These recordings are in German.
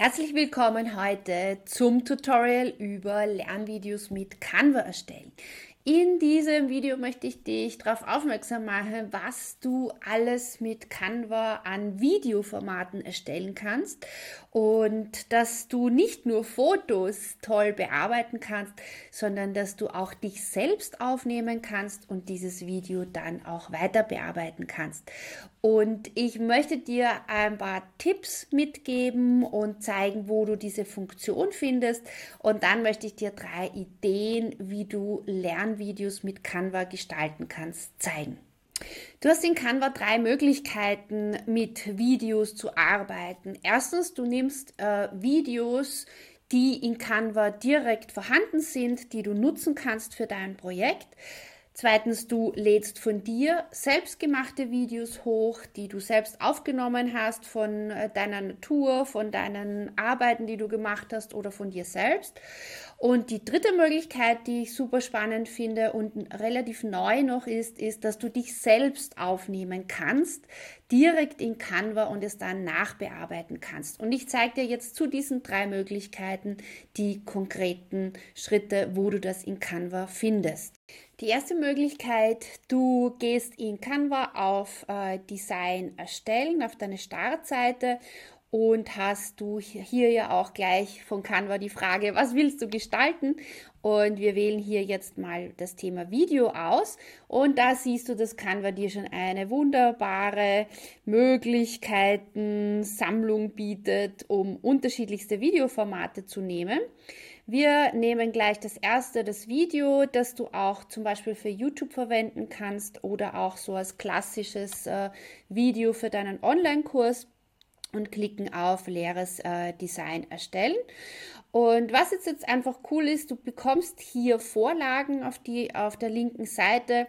Herzlich willkommen heute zum Tutorial über Lernvideos mit Canva erstellen. In diesem Video möchte ich dich darauf aufmerksam machen, was du alles mit Canva an Videoformaten erstellen kannst und dass du nicht nur Fotos toll bearbeiten kannst, sondern dass du auch dich selbst aufnehmen kannst und dieses Video dann auch weiter bearbeiten kannst. Und ich möchte dir ein paar Tipps mitgeben und zeigen, wo du diese Funktion findest. Und dann möchte ich dir drei Ideen, wie du Lernvideos mit Canva gestalten kannst, zeigen. Du hast in Canva drei Möglichkeiten, mit Videos zu arbeiten. Erstens, du nimmst äh, Videos, die in Canva direkt vorhanden sind, die du nutzen kannst für dein Projekt. Zweitens, du lädst von dir selbstgemachte Videos hoch, die du selbst aufgenommen hast von äh, deiner Natur, von deinen Arbeiten, die du gemacht hast oder von dir selbst. Und die dritte Möglichkeit, die ich super spannend finde und relativ neu noch ist, ist, dass du dich selbst aufnehmen kannst, direkt in Canva und es dann nachbearbeiten kannst. Und ich zeige dir jetzt zu diesen drei Möglichkeiten die konkreten Schritte, wo du das in Canva findest. Die erste Möglichkeit, du gehst in Canva auf äh, Design erstellen, auf deine Startseite und hast du hier ja auch gleich von Canva die Frage, was willst du gestalten? Und wir wählen hier jetzt mal das Thema Video aus. Und da siehst du, dass Canva dir schon eine wunderbare Möglichkeiten, Sammlung bietet, um unterschiedlichste Videoformate zu nehmen. Wir nehmen gleich das erste, das Video, das du auch zum Beispiel für YouTube verwenden kannst oder auch so als klassisches äh, Video für deinen Online-Kurs und klicken auf leeres äh, Design erstellen. Und was jetzt, jetzt einfach cool ist, du bekommst hier Vorlagen auf, die, auf der linken Seite,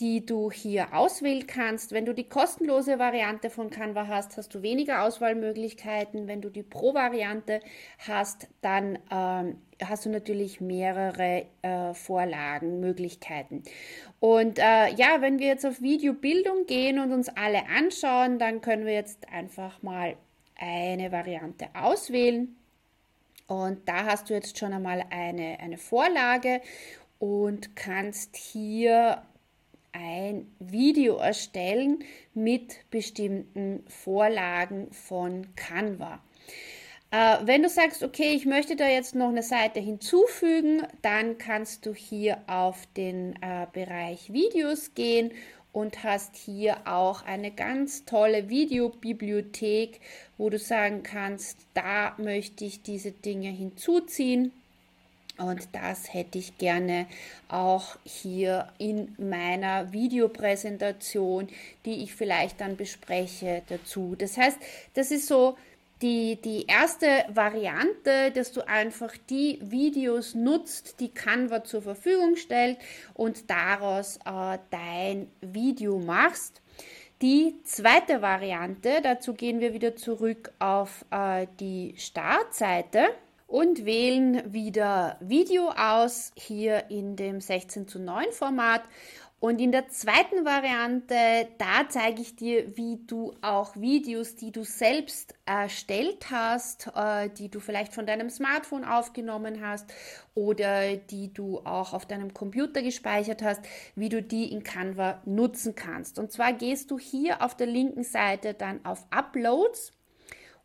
die du hier auswählen kannst. Wenn du die kostenlose Variante von Canva hast, hast du weniger Auswahlmöglichkeiten. Wenn du die Pro-Variante hast, dann ähm, hast du natürlich mehrere äh, Vorlagen. Und äh, ja, wenn wir jetzt auf Videobildung gehen und uns alle anschauen, dann können wir jetzt einfach mal eine Variante auswählen. Und da hast du jetzt schon einmal eine, eine Vorlage und kannst hier ein Video erstellen mit bestimmten Vorlagen von Canva. Äh, wenn du sagst, okay, ich möchte da jetzt noch eine Seite hinzufügen, dann kannst du hier auf den äh, Bereich Videos gehen und hast hier auch eine ganz tolle Videobibliothek, wo du sagen kannst, da möchte ich diese Dinge hinzuziehen. Und das hätte ich gerne auch hier in meiner Videopräsentation, die ich vielleicht dann bespreche, dazu. Das heißt, das ist so die, die erste Variante, dass du einfach die Videos nutzt, die Canva zur Verfügung stellt und daraus äh, dein Video machst. Die zweite Variante, dazu gehen wir wieder zurück auf äh, die Startseite und wählen wieder Video aus, hier in dem 16 zu 9 Format. Und in der zweiten Variante, da zeige ich dir, wie du auch Videos, die du selbst erstellt hast, äh, die du vielleicht von deinem Smartphone aufgenommen hast oder die du auch auf deinem Computer gespeichert hast, wie du die in Canva nutzen kannst. Und zwar gehst du hier auf der linken Seite dann auf Uploads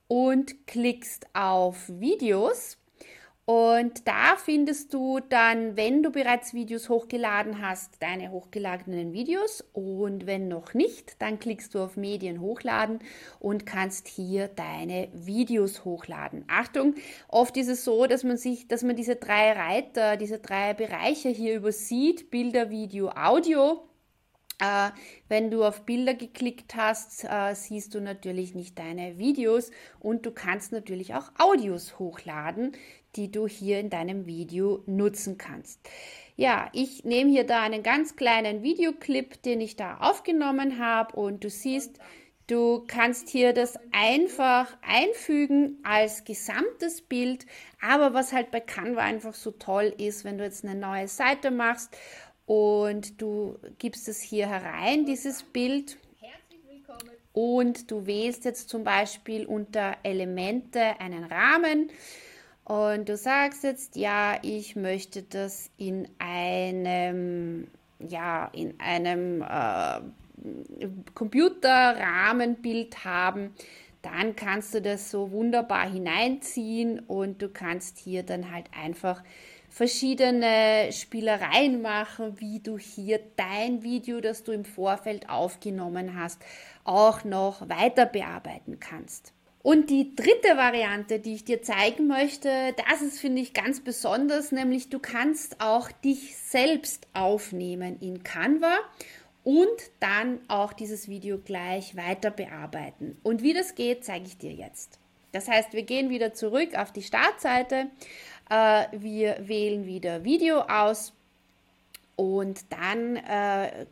und klickst auf Videos. Und da findest du dann, wenn du bereits Videos hochgeladen hast, deine hochgeladenen Videos. Und wenn noch nicht, dann klickst du auf Medien hochladen und kannst hier deine Videos hochladen. Achtung, oft ist es so, dass man sich, dass man diese drei Reiter, diese drei Bereiche hier übersieht, Bilder, Video, Audio. Äh, wenn du auf Bilder geklickt hast, äh, siehst du natürlich nicht deine Videos und du kannst natürlich auch Audios hochladen, die du hier in deinem Video nutzen kannst. Ja, ich nehme hier da einen ganz kleinen Videoclip, den ich da aufgenommen habe und du siehst, Du kannst hier das einfach einfügen als gesamtes Bild. Aber was halt bei Canva einfach so toll ist, wenn du jetzt eine neue Seite machst und du gibst es hier herein, dieses Bild. Und du wählst jetzt zum Beispiel unter Elemente einen Rahmen und du sagst jetzt, ja, ich möchte das in einem, ja, in einem äh, Computerrahmenbild haben, dann kannst du das so wunderbar hineinziehen und du kannst hier dann halt einfach verschiedene Spielereien machen, wie du hier dein Video, das du im Vorfeld aufgenommen hast, auch noch weiter bearbeiten kannst. Und die dritte Variante, die ich dir zeigen möchte, das ist, finde ich, ganz besonders, nämlich du kannst auch dich selbst aufnehmen in Canva und dann auch dieses Video gleich weiter bearbeiten. Und wie das geht, zeige ich dir jetzt. Das heißt, wir gehen wieder zurück auf die Startseite, äh, wir wählen wieder Video aus und dann äh,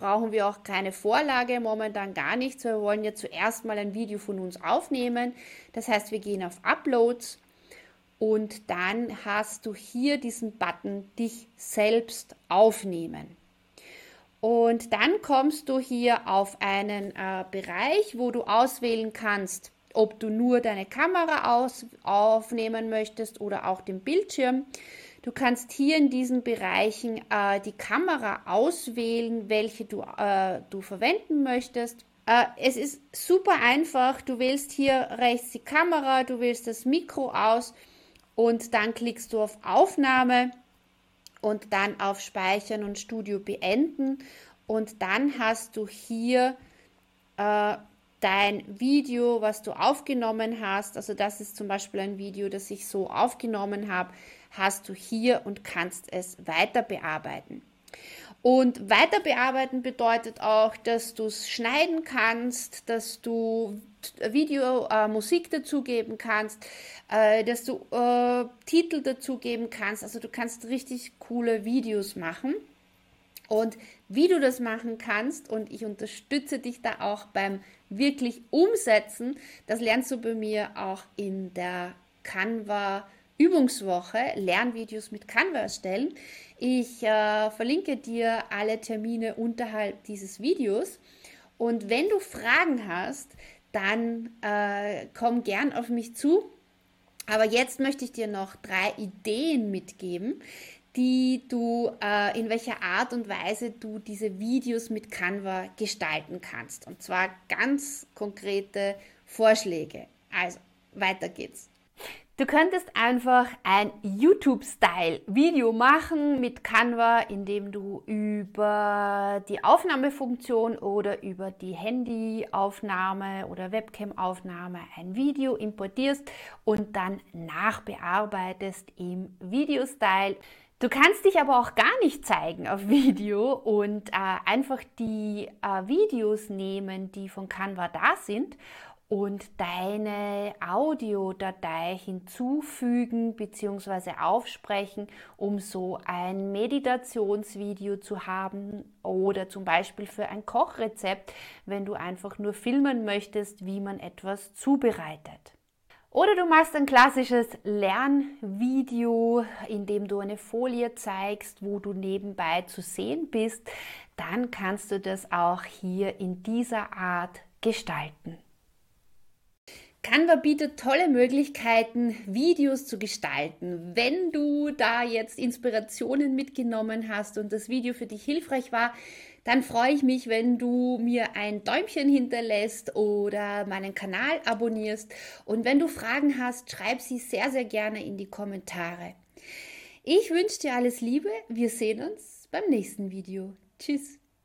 brauchen wir auch keine Vorlage, momentan gar nichts. Wir wollen ja zuerst mal ein Video von uns aufnehmen. Das heißt, wir gehen auf Uploads und dann hast du hier diesen Button Dich selbst aufnehmen. Und dann kommst du hier auf einen äh, Bereich, wo du auswählen kannst, ob du nur deine Kamera aus, aufnehmen möchtest oder auch den Bildschirm. Du kannst hier in diesen Bereichen äh, die Kamera auswählen, welche du, äh, du verwenden möchtest. Äh, es ist super einfach. Du wählst hier rechts die Kamera, du wählst das Mikro aus und dann klickst du auf Aufnahme und dann auf Speichern und Studio beenden. Und dann hast du hier äh, dein Video, was du aufgenommen hast. Also das ist zum Beispiel ein Video, das ich so aufgenommen habe, hast du hier und kannst es weiter bearbeiten. Und weiter bearbeiten bedeutet auch, dass du es schneiden kannst, dass du Video, äh, Musik dazugeben kannst, äh, dass du äh, Titel dazugeben kannst. Also du kannst richtig coole Videos machen. Und wie du das machen kannst, und ich unterstütze dich da auch beim wirklich Umsetzen, das lernst du bei mir auch in der Canva Übungswoche, Lernvideos mit Canva erstellen. Ich äh, verlinke dir alle Termine unterhalb dieses Videos. Und wenn du Fragen hast, dann äh, komm gern auf mich zu. Aber jetzt möchte ich dir noch drei Ideen mitgeben, die du, äh, in welcher Art und Weise du diese Videos mit Canva gestalten kannst. Und zwar ganz konkrete Vorschläge. Also, weiter geht's. Du könntest einfach ein YouTube-Style-Video machen mit Canva, indem du über die Aufnahmefunktion oder über die Handyaufnahme oder Webcam-Aufnahme ein Video importierst und dann nachbearbeitest im Video-Style. Du kannst dich aber auch gar nicht zeigen auf Video und äh, einfach die äh, Videos nehmen, die von Canva da sind und deine Audiodatei hinzufügen bzw. aufsprechen, um so ein Meditationsvideo zu haben oder zum Beispiel für ein Kochrezept, wenn du einfach nur filmen möchtest, wie man etwas zubereitet. Oder du machst ein klassisches Lernvideo, in dem du eine Folie zeigst, wo du nebenbei zu sehen bist. Dann kannst du das auch hier in dieser Art gestalten. Canva bietet tolle Möglichkeiten, Videos zu gestalten. Wenn du da jetzt Inspirationen mitgenommen hast und das Video für dich hilfreich war, dann freue ich mich, wenn du mir ein Däumchen hinterlässt oder meinen Kanal abonnierst. Und wenn du Fragen hast, schreib sie sehr, sehr gerne in die Kommentare. Ich wünsche dir alles Liebe. Wir sehen uns beim nächsten Video. Tschüss.